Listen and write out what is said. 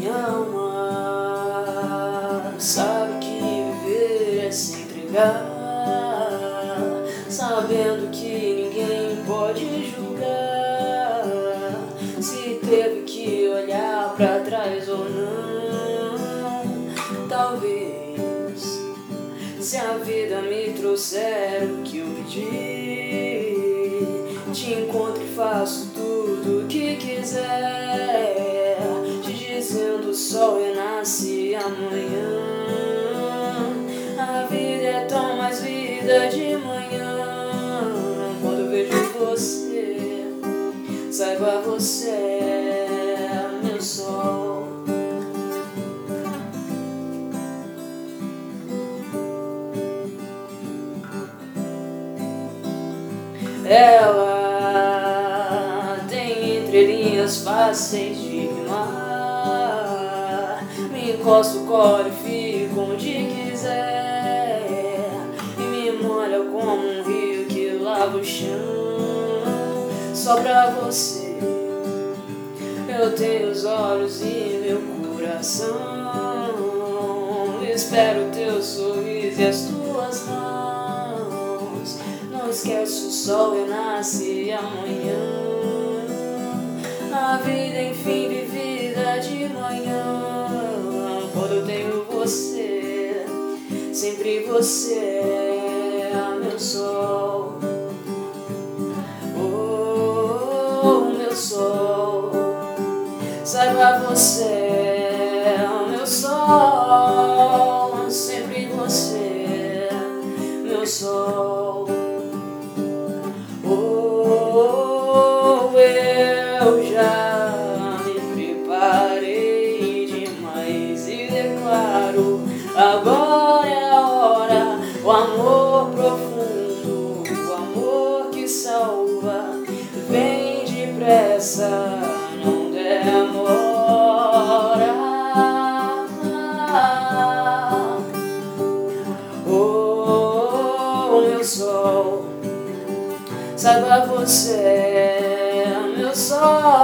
minha alma. Sabe que viver é se entregar, sabendo que ninguém pode julgar. Se teve que olhar para trás ou não. Talvez. Se a vida me trouxer o que eu pedi, te encontro e faço amanhã. A vida é tão mais vida de manhã. Quando vejo você, saiba você é meu sol. Ela tem entrelinhas fáceis de rimar. Encosto, colo e fico onde quiser. E me molha como um rio que lava o chão. Só pra você eu tenho os olhos e meu coração. Espero teu sorriso e as tuas mãos. Não esquece o sol renasce amanhã. A vida enfim vivida de manhã. Quando eu tenho você, sempre você é meu sol. Oh, meu sol. Saiba você é meu sol, sempre você, meu sol. Agora é a hora, o amor profundo, o amor que salva, vem depressa. Não demora. Oh, meu sol, saiba você, meu sol.